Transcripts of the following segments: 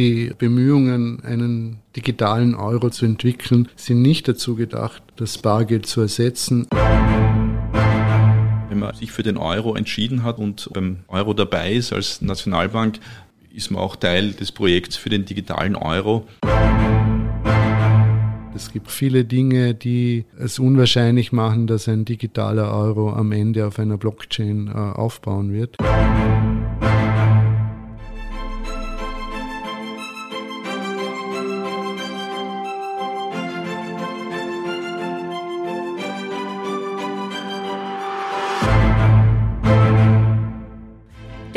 Die Bemühungen, einen digitalen Euro zu entwickeln, sind nicht dazu gedacht, das Bargeld zu ersetzen. Wenn man sich für den Euro entschieden hat und beim Euro dabei ist als Nationalbank, ist man auch Teil des Projekts für den digitalen Euro. Es gibt viele Dinge, die es unwahrscheinlich machen, dass ein digitaler Euro am Ende auf einer Blockchain äh, aufbauen wird.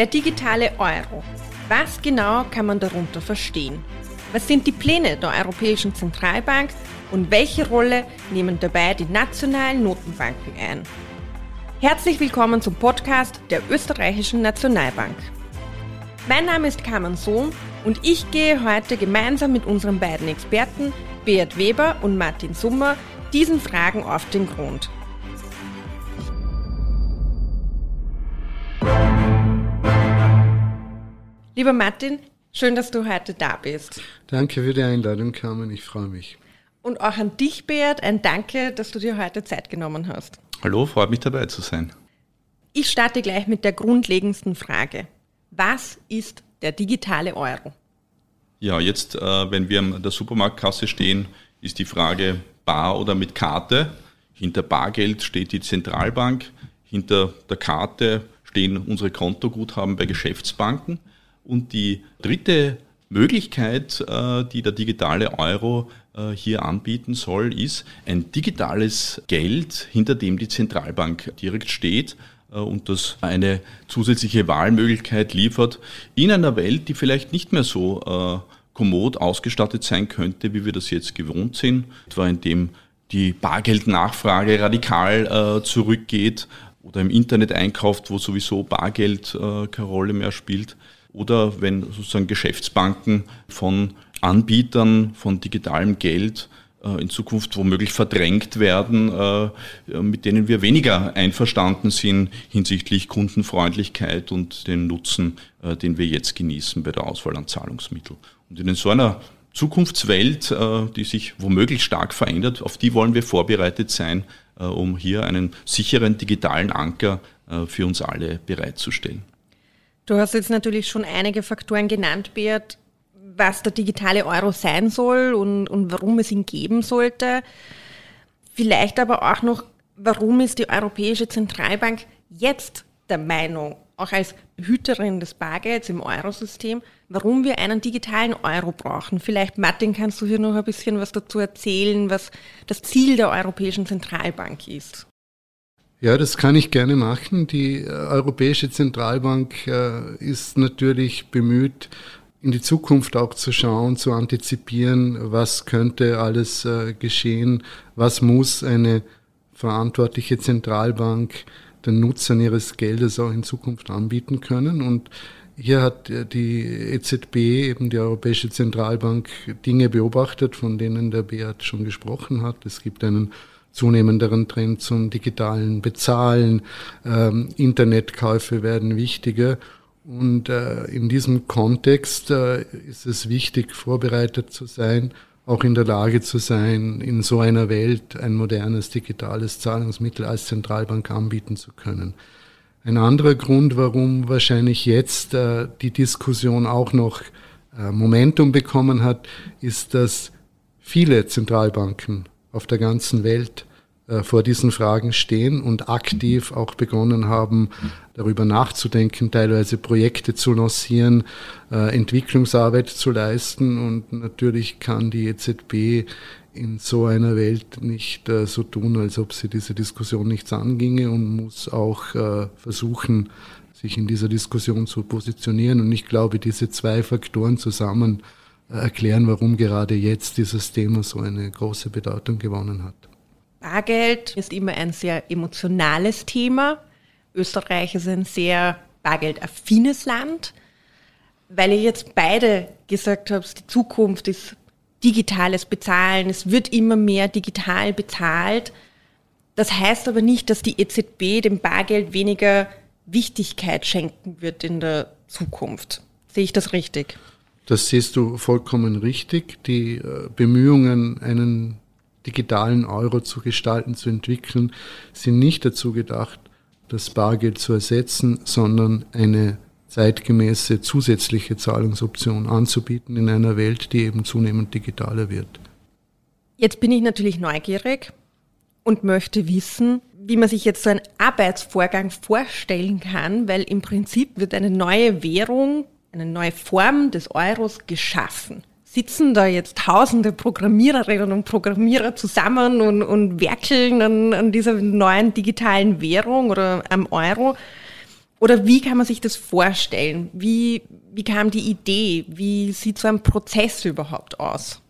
Der digitale Euro. Was genau kann man darunter verstehen? Was sind die Pläne der Europäischen Zentralbank und welche Rolle nehmen dabei die nationalen Notenbanken ein? Herzlich willkommen zum Podcast der Österreichischen Nationalbank. Mein Name ist Carmen Sohn und ich gehe heute gemeinsam mit unseren beiden Experten Beat Weber und Martin Summer diesen Fragen auf den Grund. Lieber Martin, schön, dass du heute da bist. Danke für die Einladung, Carmen. Ich freue mich. Und auch an dich, Beat, ein Danke, dass du dir heute Zeit genommen hast. Hallo, freut mich dabei zu sein. Ich starte gleich mit der grundlegendsten Frage. Was ist der digitale Euro? Ja, jetzt, äh, wenn wir an der Supermarktkasse stehen, ist die Frage bar oder mit Karte. Hinter Bargeld steht die Zentralbank. Hinter der Karte stehen unsere Kontoguthaben bei Geschäftsbanken. Und die dritte Möglichkeit, äh, die der digitale Euro äh, hier anbieten soll, ist ein digitales Geld, hinter dem die Zentralbank direkt steht äh, und das eine zusätzliche Wahlmöglichkeit liefert in einer Welt, die vielleicht nicht mehr so kommod ausgestattet sein könnte, wie wir das jetzt gewohnt sind, etwa indem die Bargeldnachfrage radikal zurückgeht oder im Internet einkauft, wo sowieso Bargeld keine Rolle mehr spielt oder wenn sozusagen Geschäftsbanken von Anbietern von digitalem Geld äh, in Zukunft womöglich verdrängt werden, äh, mit denen wir weniger einverstanden sind hinsichtlich Kundenfreundlichkeit und den Nutzen, äh, den wir jetzt genießen bei der Auswahl an Zahlungsmitteln. Und in so einer Zukunftswelt, die sich womöglich stark verändert, auf die wollen wir vorbereitet sein, um hier einen sicheren digitalen Anker für uns alle bereitzustellen. Du hast jetzt natürlich schon einige Faktoren genannt, Beat, was der digitale Euro sein soll und, und warum es ihn geben sollte. Vielleicht aber auch noch, warum ist die Europäische Zentralbank jetzt der Meinung, auch als Hüterin des Bargelds im Eurosystem, warum wir einen digitalen Euro brauchen. Vielleicht, Martin, kannst du hier noch ein bisschen was dazu erzählen, was das Ziel der Europäischen Zentralbank ist? Ja, das kann ich gerne machen. Die äh, Europäische Zentralbank äh, ist natürlich bemüht, in die Zukunft auch zu schauen, zu antizipieren, was könnte alles äh, geschehen, was muss eine verantwortliche Zentralbank den Nutzern ihres Geldes auch in Zukunft anbieten können. Und hier hat die EZB, eben die Europäische Zentralbank, Dinge beobachtet, von denen der Beat schon gesprochen hat. Es gibt einen zunehmenderen Trend zum digitalen Bezahlen. Ähm, Internetkäufe werden wichtiger. Und äh, in diesem Kontext äh, ist es wichtig, vorbereitet zu sein, auch in der Lage zu sein, in so einer Welt ein modernes digitales Zahlungsmittel als Zentralbank anbieten zu können. Ein anderer Grund, warum wahrscheinlich jetzt äh, die Diskussion auch noch äh, Momentum bekommen hat, ist, dass viele Zentralbanken auf der ganzen Welt äh, vor diesen Fragen stehen und aktiv auch begonnen haben, darüber nachzudenken, teilweise Projekte zu lancieren, äh, Entwicklungsarbeit zu leisten. Und natürlich kann die EZB in so einer Welt nicht äh, so tun, als ob sie diese Diskussion nichts anginge und muss auch versuchen, sich in dieser Diskussion zu positionieren. Und ich glaube, diese zwei Faktoren zusammen erklären, warum gerade jetzt dieses Thema so eine große Bedeutung gewonnen hat. Bargeld ist immer ein sehr emotionales Thema. Österreich ist ein sehr bargeldaffines Land. Weil ihr jetzt beide gesagt habt, die Zukunft ist digitales Bezahlen, es wird immer mehr digital bezahlt. Das heißt aber nicht, dass die EZB dem Bargeld weniger Wichtigkeit schenken wird in der Zukunft. Sehe ich das richtig? Das siehst du vollkommen richtig. Die äh, Bemühungen, einen digitalen Euro zu gestalten, zu entwickeln, sind nicht dazu gedacht, das Bargeld zu ersetzen, sondern eine zeitgemäße zusätzliche Zahlungsoption anzubieten in einer Welt, die eben zunehmend digitaler wird. Jetzt bin ich natürlich neugierig und möchte wissen, wie man sich jetzt so einen Arbeitsvorgang vorstellen kann, weil im Prinzip wird eine neue Währung, eine neue Form des Euros geschaffen. Sitzen da jetzt tausende Programmiererinnen und Programmierer zusammen und, und werkeln an, an dieser neuen digitalen Währung oder am Euro? Oder wie kann man sich das vorstellen? Wie, wie kam die Idee? Wie sieht so ein Prozess überhaupt aus?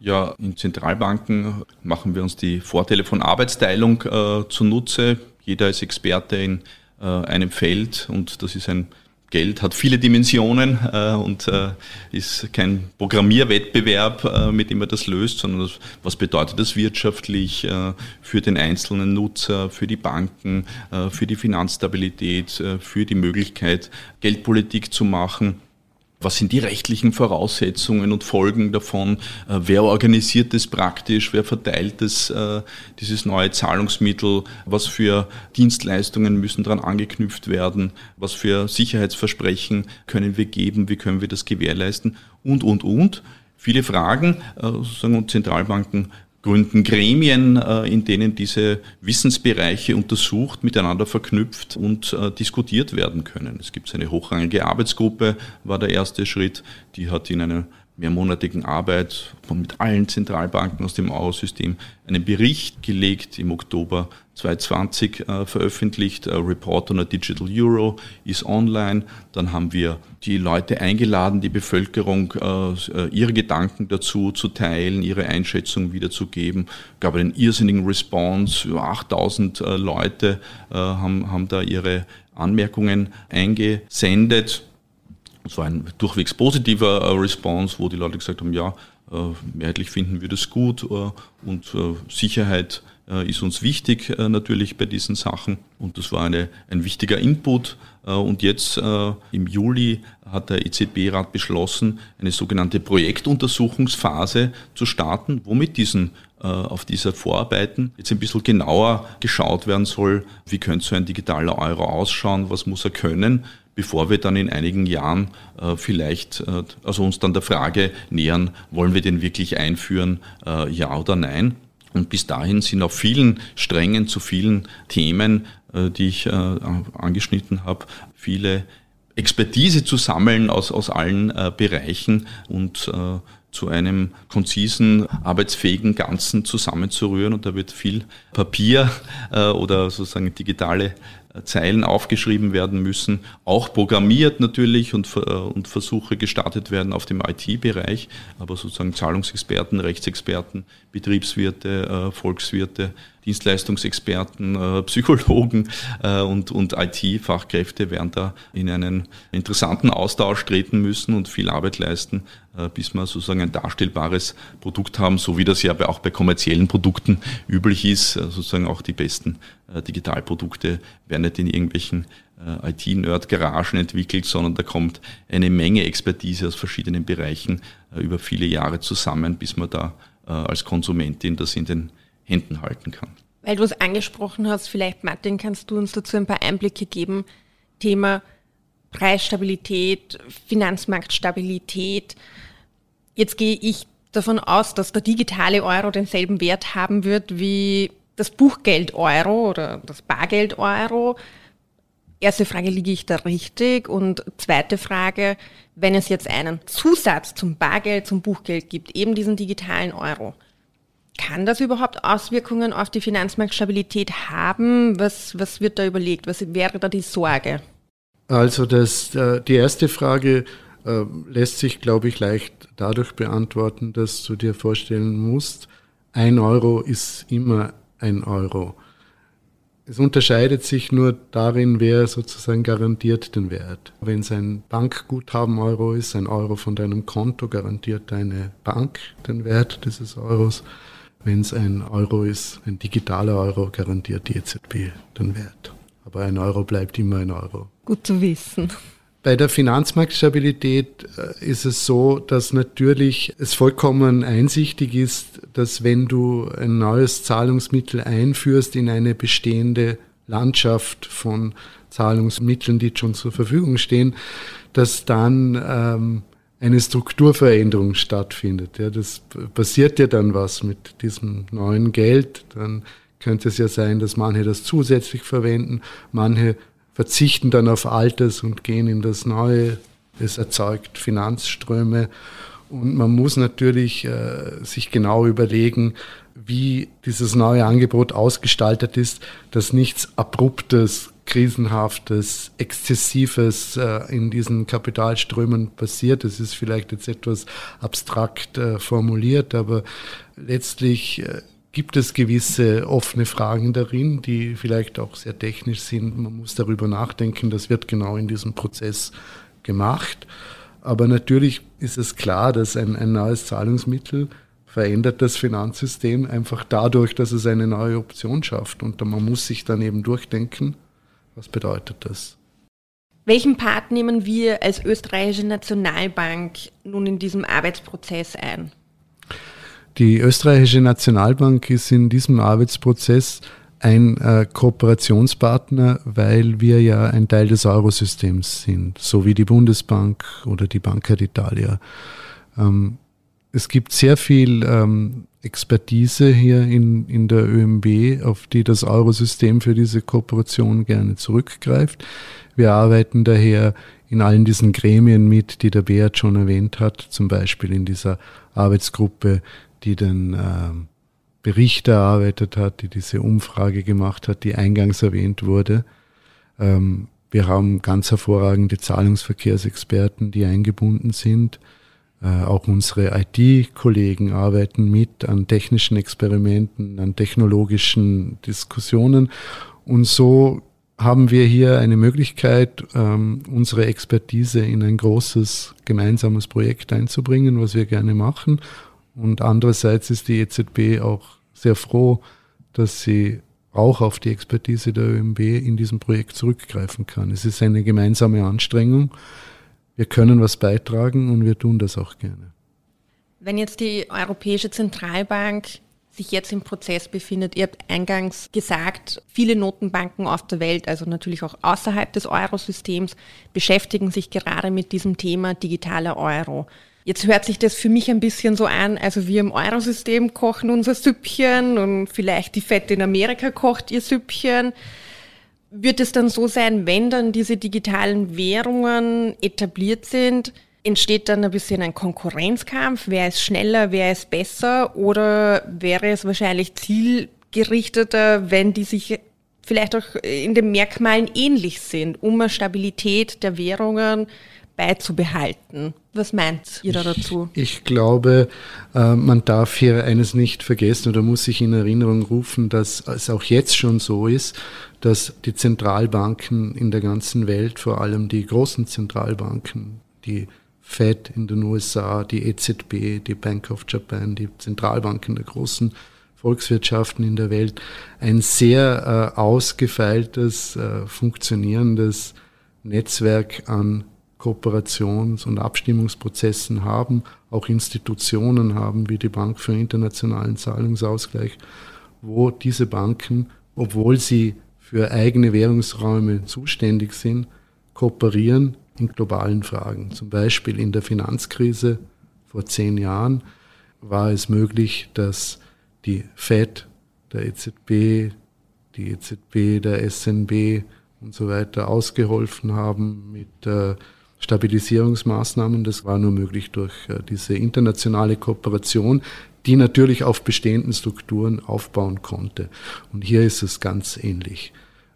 Ja, in Zentralbanken machen wir uns die Vorteile von Arbeitsteilung äh, zunutze. Jeder ist Experte in äh, einem Feld und das ist ein Geld hat viele Dimensionen äh, und äh, ist kein Programmierwettbewerb, äh, mit dem man das löst, sondern das, was bedeutet das wirtschaftlich äh, für den einzelnen Nutzer, für die Banken, äh, für die Finanzstabilität, äh, für die Möglichkeit, Geldpolitik zu machen. Was sind die rechtlichen Voraussetzungen und Folgen davon? Äh, wer organisiert das praktisch? Wer verteilt das, äh, dieses neue Zahlungsmittel? Was für Dienstleistungen müssen daran angeknüpft werden? Was für Sicherheitsversprechen können wir geben? Wie können wir das gewährleisten? Und, und, und. Viele Fragen, äh, sozusagen, und Zentralbanken gründen Gremien, äh, in denen diese Wissensbereiche untersucht, miteinander verknüpft und äh, diskutiert werden können. Es gibt eine hochrangige Arbeitsgruppe, war der erste Schritt, die hat in einer mehrmonatigen Arbeit mit allen Zentralbanken aus dem Eurosystem einen Bericht gelegt, im Oktober 2020 äh, veröffentlicht. A Report on a Digital Euro ist online. Dann haben wir die Leute eingeladen, die Bevölkerung, äh, äh ihre Gedanken dazu zu teilen, ihre Einschätzung wiederzugeben. Gab einen irrsinnigen Response. Über 8000 äh, Leute äh, haben, haben da ihre Anmerkungen eingesendet war ein durchwegs positiver äh, Response, wo die Leute gesagt haben, ja, äh, mehrheitlich finden wir das gut äh, und Sicherheit ist uns wichtig natürlich bei diesen Sachen. Und das war eine, ein wichtiger Input. Und jetzt im Juli hat der EZB-Rat beschlossen, eine sogenannte Projektuntersuchungsphase zu starten, wo mit diesen auf dieser Vorarbeiten jetzt ein bisschen genauer geschaut werden soll, wie könnte so ein digitaler Euro ausschauen, was muss er können, bevor wir dann in einigen Jahren äh, vielleicht äh, also uns dann der Frage nähern, wollen wir den wirklich einführen, äh, ja oder nein. Und bis dahin sind auf vielen Strängen zu vielen Themen, äh, die ich äh, angeschnitten habe, viele Expertise zu sammeln aus, aus allen äh, Bereichen und zu einem konzisen, arbeitsfähigen Ganzen zusammenzurühren. Und da wird viel Papier oder sozusagen digitale Zeilen aufgeschrieben werden müssen, auch programmiert natürlich und, äh, und Versuche gestartet werden auf dem IT-Bereich, aber sozusagen Zahlungsexperten, Rechtsexperten, Betriebswirte, äh, Volkswirte, Dienstleistungsexperten, äh, Psychologen und, und IT-Fachkräfte werden da in einen interessanten Austausch treten müssen und viel Arbeit leisten, bis wir sozusagen ein darstellbares Produkt haben, so wie das ja auch bei kommerziellen Produkten üblich ist, sozusagen auch die besten Digitalprodukte werden nicht in irgendwelchen äh, IT-Nerd-Garagen entwickelt, sondern da kommt eine Menge Expertise aus verschiedenen Bereichen äh, über viele Jahre zusammen, bis man da äh, als Konsumentin das in den Händen halten kann. Weil du es angesprochen hast, vielleicht Martin, kannst du uns dazu ein paar Einblicke geben. Thema Preisstabilität, Finanzmarktstabilität. Jetzt gehe ich davon aus, dass der digitale Euro denselben Wert haben wird wie das Buchgeld Euro oder das Bargeld Euro. Erste Frage, liege ich da richtig? Und zweite Frage, wenn es jetzt einen Zusatz zum Bargeld, zum Buchgeld gibt, eben diesen digitalen Euro, kann das überhaupt Auswirkungen auf die Finanzmarktstabilität haben? Was, was wird da überlegt? Was wäre da die Sorge? Also das, äh, die erste Frage äh, lässt sich, glaube ich, leicht dadurch beantworten, dass du dir vorstellen musst, ein Euro ist immer ein Euro. Es unterscheidet sich nur darin, wer sozusagen garantiert den Wert. Wenn es ein Bankguthaben Euro ist, ein Euro von deinem Konto garantiert deine Bank den Wert dieses Euros. Wenn es ein Euro ist, ein digitaler Euro, garantiert die EZB den Wert. Aber ein Euro bleibt immer ein Euro. Gut zu wissen. Bei der Finanzmarktstabilität äh, ist es so, dass natürlich es vollkommen einsichtig ist, dass wenn du ein neues Zahlungsmittel einführst in eine bestehende Landschaft von Zahlungsmitteln, die schon zur Verfügung stehen, dass dann ähm, eine Strukturveränderung stattfindet. Ja, das passiert ja dann was mit diesem neuen Geld. Dann könnte es ja sein, dass manche das zusätzlich verwenden, manche verzichten dann auf Altes und gehen in das Neue. Es erzeugt Finanzströme. Und man muss natürlich äh, sich genau überlegen, wie dieses neue Angebot ausgestaltet ist, dass nichts Abruptes, Krisenhaftes, Exzessives äh, in diesen Kapitalströmen passiert. Das ist vielleicht jetzt etwas abstrakt äh, formuliert, aber letztlich äh, gibt es gewisse offene Fragen darin, die vielleicht auch sehr technisch sind. Man muss darüber nachdenken, das wird genau in diesem Prozess gemacht. Aber natürlich ist es klar, dass ein, ein neues Zahlungsmittel verändert das Finanzsystem einfach dadurch, dass es eine neue Option schafft. Und man muss sich dann eben durchdenken, was bedeutet das. Welchen Part nehmen wir als österreichische Nationalbank nun in diesem Arbeitsprozess ein? Die österreichische Nationalbank ist in diesem Arbeitsprozess ein äh, Kooperationspartner, weil wir ja ein Teil des Eurosystems sind, so wie die Bundesbank oder die Banca d'Italia. Ähm, es gibt sehr viel ähm, Expertise hier in, in der ÖMB, auf die das Eurosystem für diese Kooperation gerne zurückgreift. Wir arbeiten daher in allen diesen Gremien mit, die der Beat schon erwähnt hat, zum Beispiel in dieser Arbeitsgruppe die den äh, Bericht erarbeitet hat, die diese Umfrage gemacht hat, die eingangs erwähnt wurde. Ähm, wir haben ganz hervorragende Zahlungsverkehrsexperten, die eingebunden sind. Äh, auch unsere IT-Kollegen arbeiten mit an technischen Experimenten, an technologischen Diskussionen. Und so haben wir hier eine Möglichkeit, ähm, unsere Expertise in ein großes gemeinsames Projekt einzubringen, was wir gerne machen und andererseits ist die EZB auch sehr froh, dass sie auch auf die Expertise der ÖMB in diesem Projekt zurückgreifen kann. Es ist eine gemeinsame Anstrengung. Wir können was beitragen und wir tun das auch gerne. Wenn jetzt die Europäische Zentralbank sich jetzt im Prozess befindet, ihr habt eingangs gesagt, viele Notenbanken auf der Welt, also natürlich auch außerhalb des Eurosystems, beschäftigen sich gerade mit diesem Thema digitaler Euro. Jetzt hört sich das für mich ein bisschen so an, also wir im Eurosystem kochen unser Süppchen und vielleicht die Fette in Amerika kocht ihr Süppchen. Wird es dann so sein, wenn dann diese digitalen Währungen etabliert sind, entsteht dann ein bisschen ein Konkurrenzkampf? Wer ist schneller, wer ist besser? Oder wäre es wahrscheinlich zielgerichteter, wenn die sich vielleicht auch in den Merkmalen ähnlich sind, um eine Stabilität der Währungen beizubehalten. Was meint ihr da dazu? Ich, ich glaube, äh, man darf hier eines nicht vergessen oder muss sich in Erinnerung rufen, dass es auch jetzt schon so ist, dass die Zentralbanken in der ganzen Welt, vor allem die großen Zentralbanken, die Fed in den USA, die EZB, die Bank of Japan, die Zentralbanken der großen Volkswirtschaften in der Welt, ein sehr äh, ausgefeiltes, äh, funktionierendes Netzwerk an Kooperations- und Abstimmungsprozessen haben, auch Institutionen haben wie die Bank für internationalen Zahlungsausgleich, wo diese Banken, obwohl sie für eigene Währungsräume zuständig sind, kooperieren in globalen Fragen. Zum Beispiel in der Finanzkrise vor zehn Jahren war es möglich, dass die Fed, der EZB, die EZB, der SNB und so weiter ausgeholfen haben mit äh, Stabilisierungsmaßnahmen. Das war nur möglich durch äh, diese internationale Kooperation, die natürlich auf bestehenden Strukturen aufbauen konnte. Und hier ist es ganz ähnlich.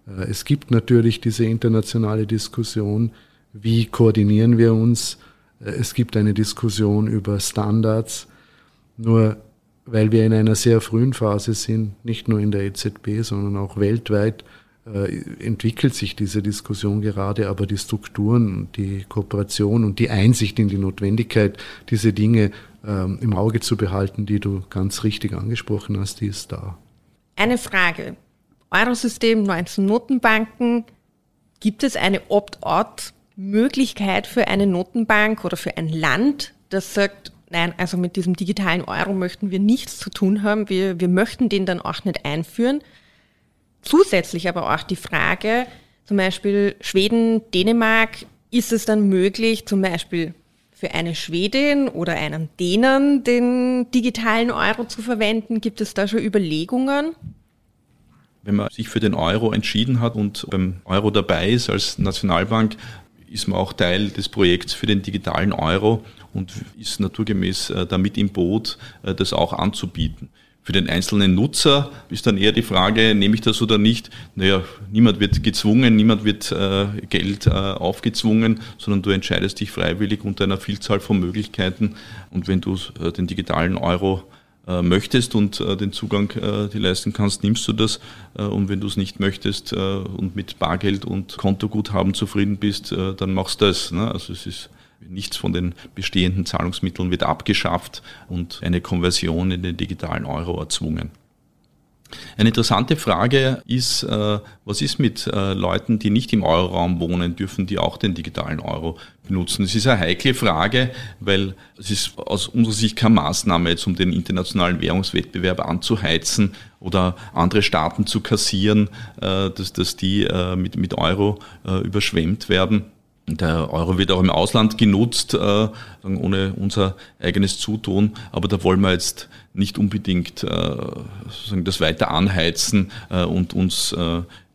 Äh, es gibt natürlich diese internationale Diskussion, wie koordinieren wir uns. Äh, es gibt eine Diskussion über Standards. Nur weil wir in einer sehr frühen Phase sind, nicht nur in der EZB, sondern auch weltweit, entwickelt sich diese Diskussion gerade, aber die Strukturen, die Kooperation und die Einsicht in die Notwendigkeit, diese Dinge ähm, im Auge zu behalten, die du ganz richtig angesprochen hast, die ist da. Eine Frage. Eurosystem, 19 Notenbanken. Gibt es eine Opt-out Möglichkeit für eine Notenbank oder für ein Land, das sagt, nein, also mit diesem digitalen Euro möchten wir nichts zu tun haben, wir, wir möchten den dann auch nicht einführen. Zusätzlich aber auch die Frage, zum Beispiel Schweden, Dänemark, ist es dann möglich, zum Beispiel für eine Schwedin oder einen Dänen den digitalen Euro zu verwenden? Gibt es da schon Überlegungen? Wenn man sich für den Euro entschieden hat und beim Euro dabei ist als Nationalbank, ist man auch Teil des Projekts für den digitalen Euro und ist naturgemäß äh, damit im Boot, äh, das auch anzubieten. Für den einzelnen Nutzer ist dann eher die Frage, nehme ich das oder nicht? Naja, niemand wird gezwungen, niemand wird äh, Geld äh, aufgezwungen, sondern du entscheidest dich freiwillig unter einer Vielzahl von Möglichkeiten. Und wenn du äh, den digitalen Euro äh, möchtest und äh, den Zugang äh, dir leisten kannst, nimmst du das. Und wenn du es nicht möchtest und mit Bargeld und Kontoguthaben zufrieden bist, dann machst du das. Ne? Also es ist Nichts von den bestehenden Zahlungsmitteln wird abgeschafft und eine Konversion in den digitalen Euro erzwungen. Eine interessante Frage ist, äh, was ist mit äh, Leuten, die nicht im Euroraum wohnen, dürfen die auch den digitalen Euro benutzen? Das ist eine heikle Frage, weil es ist aus unserer Sicht keine Maßnahme, jetzt um den internationalen Währungswettbewerb anzuheizen oder andere Staaten zu kassieren, äh, dass, dass die mit, mit Euro überschwemmt werden. Der Euro wird auch im Ausland genutzt, äh, ohne unser eigenes Zutun, aber da wollen wir jetzt nicht unbedingt äh, das weiter anheizen äh, und uns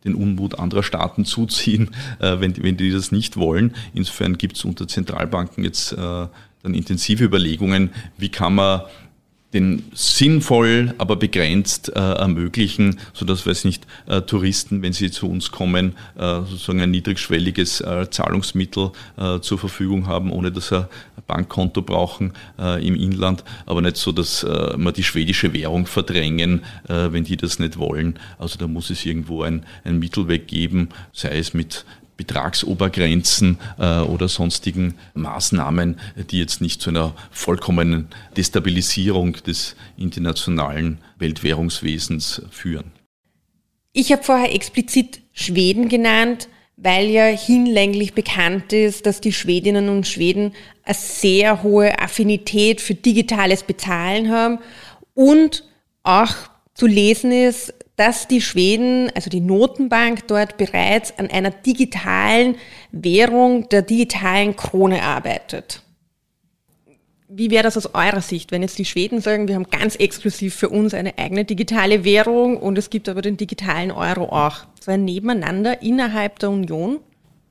den Unmut anderer Staaten zuziehen, wenn, die, wenn die das nicht wollen. Insofern gibt es unter Zentralbanken jetzt dann intensive Überlegungen, wie kann man den sinnvoll, aber begrenzt äh, ermöglichen, so dass weiß nicht äh, Touristen, wenn sie zu uns kommen, äh, sozusagen ein niedrigschwelliges äh, Zahlungsmittel äh, zur Verfügung haben, ohne dass sie ein Bankkonto brauchen äh, im Inland, aber nicht so, dass äh, wir die schwedische Währung verdrängen, äh, wenn die das nicht wollen. Also da muss es irgendwo ein, ein Mittelweg geben, sei es mit Betragsobergrenzen äh, oder sonstigen Maßnahmen, die jetzt nicht zu einer vollkommenen Destabilisierung des internationalen Weltwährungswesens führen. Ich habe vorher explizit Schweden genannt, weil ja hinlänglich bekannt ist, dass die Schwedinnen und Schweden eine sehr hohe Affinität für digitales Bezahlen haben und auch zu lesen ist, dass die Schweden, also die Notenbank dort bereits an einer digitalen Währung, der digitalen Krone arbeitet. Wie wäre das aus eurer Sicht, wenn jetzt die Schweden sagen, wir haben ganz exklusiv für uns eine eigene digitale Währung und es gibt aber den digitalen Euro auch? So ein Nebeneinander innerhalb der Union?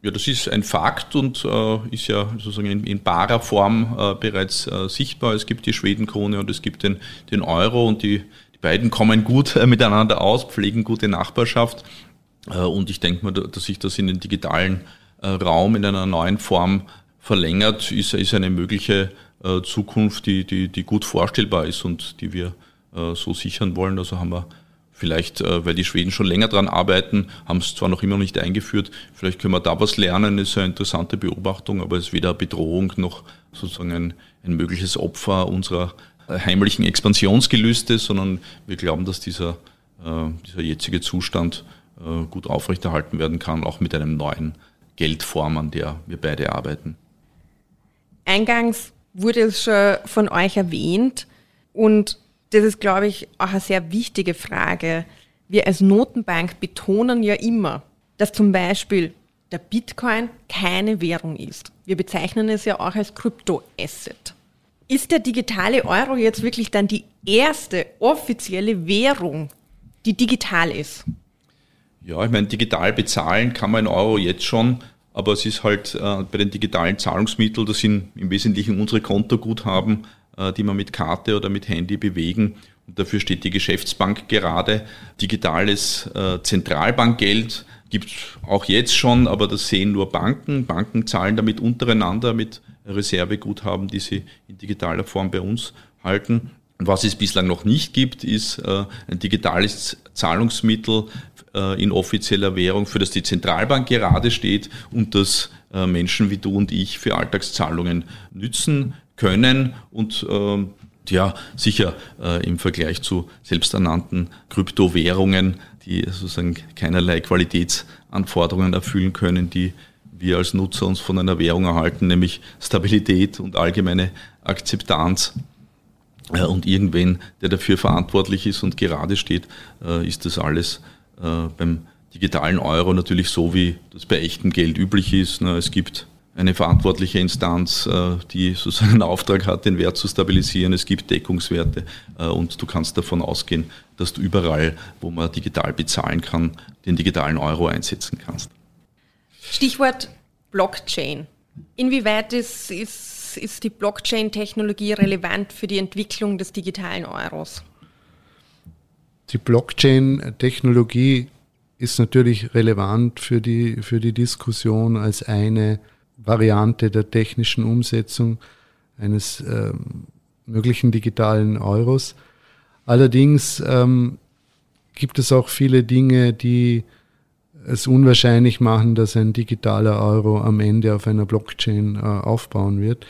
Ja, das ist ein Fakt und äh, ist ja sozusagen in, in barer Form äh, bereits äh, sichtbar. Es gibt die Schwedenkrone und es gibt den, den Euro und die die beiden kommen gut äh, miteinander aus, pflegen gute Nachbarschaft. Äh, und ich denke mal, dass sich das in den digitalen äh, Raum in einer neuen Form verlängert, ist, ist eine mögliche Zukunft, die, die, die gut vorstellbar ist und die wir so sichern wollen. Also haben wir vielleicht, weil die Schweden schon länger daran arbeiten, haben es zwar noch immer nicht eingeführt, vielleicht können wir da was lernen, ist eine interessante Beobachtung, aber es ist weder Bedrohung noch sozusagen ein, ein mögliches Opfer unserer heimlichen Expansionsgelüste, sondern wir glauben, dass dieser, äh, dieser jetzige Zustand äh, gut aufrechterhalten werden kann, auch mit einem neuen Geldform, an der wir beide arbeiten. Eingangs wurde es schon von euch erwähnt und das ist, glaube ich, auch eine sehr wichtige Frage. Wir als Notenbank betonen ja immer, dass zum Beispiel der Bitcoin keine Währung ist. Wir bezeichnen es ja auch als Kryptoasset. Ist der digitale Euro jetzt wirklich dann die erste offizielle Währung, die digital ist? Ja, ich meine, digital bezahlen kann man in Euro jetzt schon, aber es ist halt äh, bei den digitalen Zahlungsmitteln, das sind im Wesentlichen unsere Kontoguthaben, äh, die wir mit Karte oder mit Handy bewegen. Und dafür steht die Geschäftsbank gerade. Digitales äh, Zentralbankgeld gibt es auch jetzt schon, aber das sehen nur Banken. Banken zahlen damit untereinander mit Reserveguthaben, die sie in digitaler Form bei uns halten. Was es bislang noch nicht gibt, ist äh, ein digitales Zahlungsmittel äh, in offizieller Währung, für das die Zentralbank gerade steht und das äh, Menschen wie du und ich für Alltagszahlungen nützen können und ähm, ja, sicher im Vergleich zu selbsternannten Kryptowährungen, die sozusagen keinerlei Qualitätsanforderungen erfüllen können, die wir als Nutzer uns von einer Währung erhalten, nämlich Stabilität und allgemeine Akzeptanz. Äh, und irgendwen, der dafür verantwortlich ist und gerade steht, äh, ist das alles äh, beim digitalen Euro natürlich so, wie das bei echtem Geld üblich ist. Es gibt eine verantwortliche Instanz, die sozusagen einen Auftrag hat, den Wert zu stabilisieren. Es gibt Deckungswerte und du kannst davon ausgehen, dass du überall, wo man digital bezahlen kann, den digitalen Euro einsetzen kannst. Stichwort Blockchain. Inwieweit ist, ist, ist die Blockchain-Technologie relevant für die Entwicklung des digitalen Euros? Die Blockchain-Technologie ist natürlich relevant für die, für die Diskussion als eine Variante der technischen Umsetzung eines ähm, möglichen digitalen Euros. Allerdings ähm, gibt es auch viele Dinge, die es unwahrscheinlich machen, dass ein digitaler Euro am Ende auf einer Blockchain äh, aufbauen wird,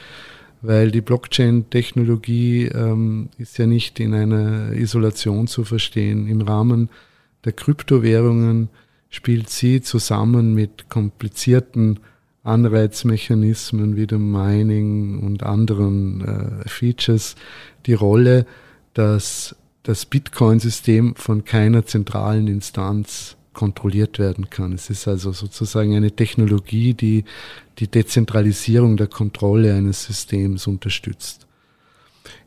weil die Blockchain-Technologie ähm, ist ja nicht in einer Isolation zu verstehen. Im Rahmen der Kryptowährungen spielt sie zusammen mit komplizierten Anreizmechanismen wie dem Mining und anderen äh, Features die Rolle, dass das Bitcoin-System von keiner zentralen Instanz kontrolliert werden kann. Es ist also sozusagen eine Technologie, die die Dezentralisierung der Kontrolle eines Systems unterstützt.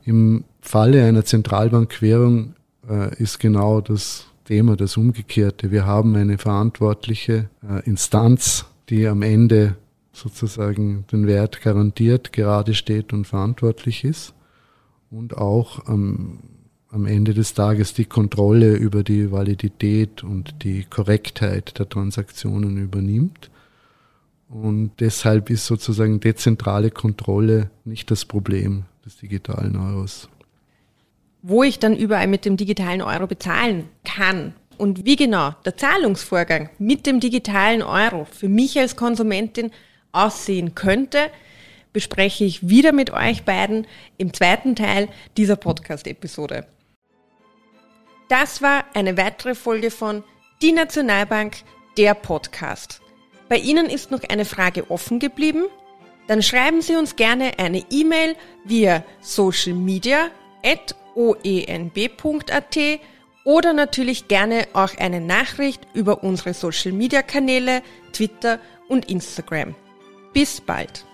Im Falle einer Zentralbankwährung äh, ist genau das Thema das Umgekehrte. Wir haben eine verantwortliche äh, Instanz, die am Ende sozusagen den Wert garantiert, gerade steht und verantwortlich ist und auch am am Ende des Tages die Kontrolle über die Validität und die Korrektheit der Transaktionen übernimmt. Und deshalb ist sozusagen dezentrale Kontrolle nicht das Problem des digitalen Euros. Wo ich dann überall mit dem digitalen Euro bezahlen kann und wie genau der Zahlungsvorgang mit dem digitalen Euro für mich als Konsumentin aussehen könnte, bespreche ich wieder mit euch beiden im zweiten Teil dieser Podcast-Episode. Das war eine weitere Folge von Die Nationalbank, der Podcast. Bei Ihnen ist noch eine Frage offen geblieben? Dann schreiben Sie uns gerne eine E-Mail via socialmedia.oenb.at oder natürlich gerne auch eine Nachricht über unsere Social Media Kanäle, Twitter und Instagram. Bis bald!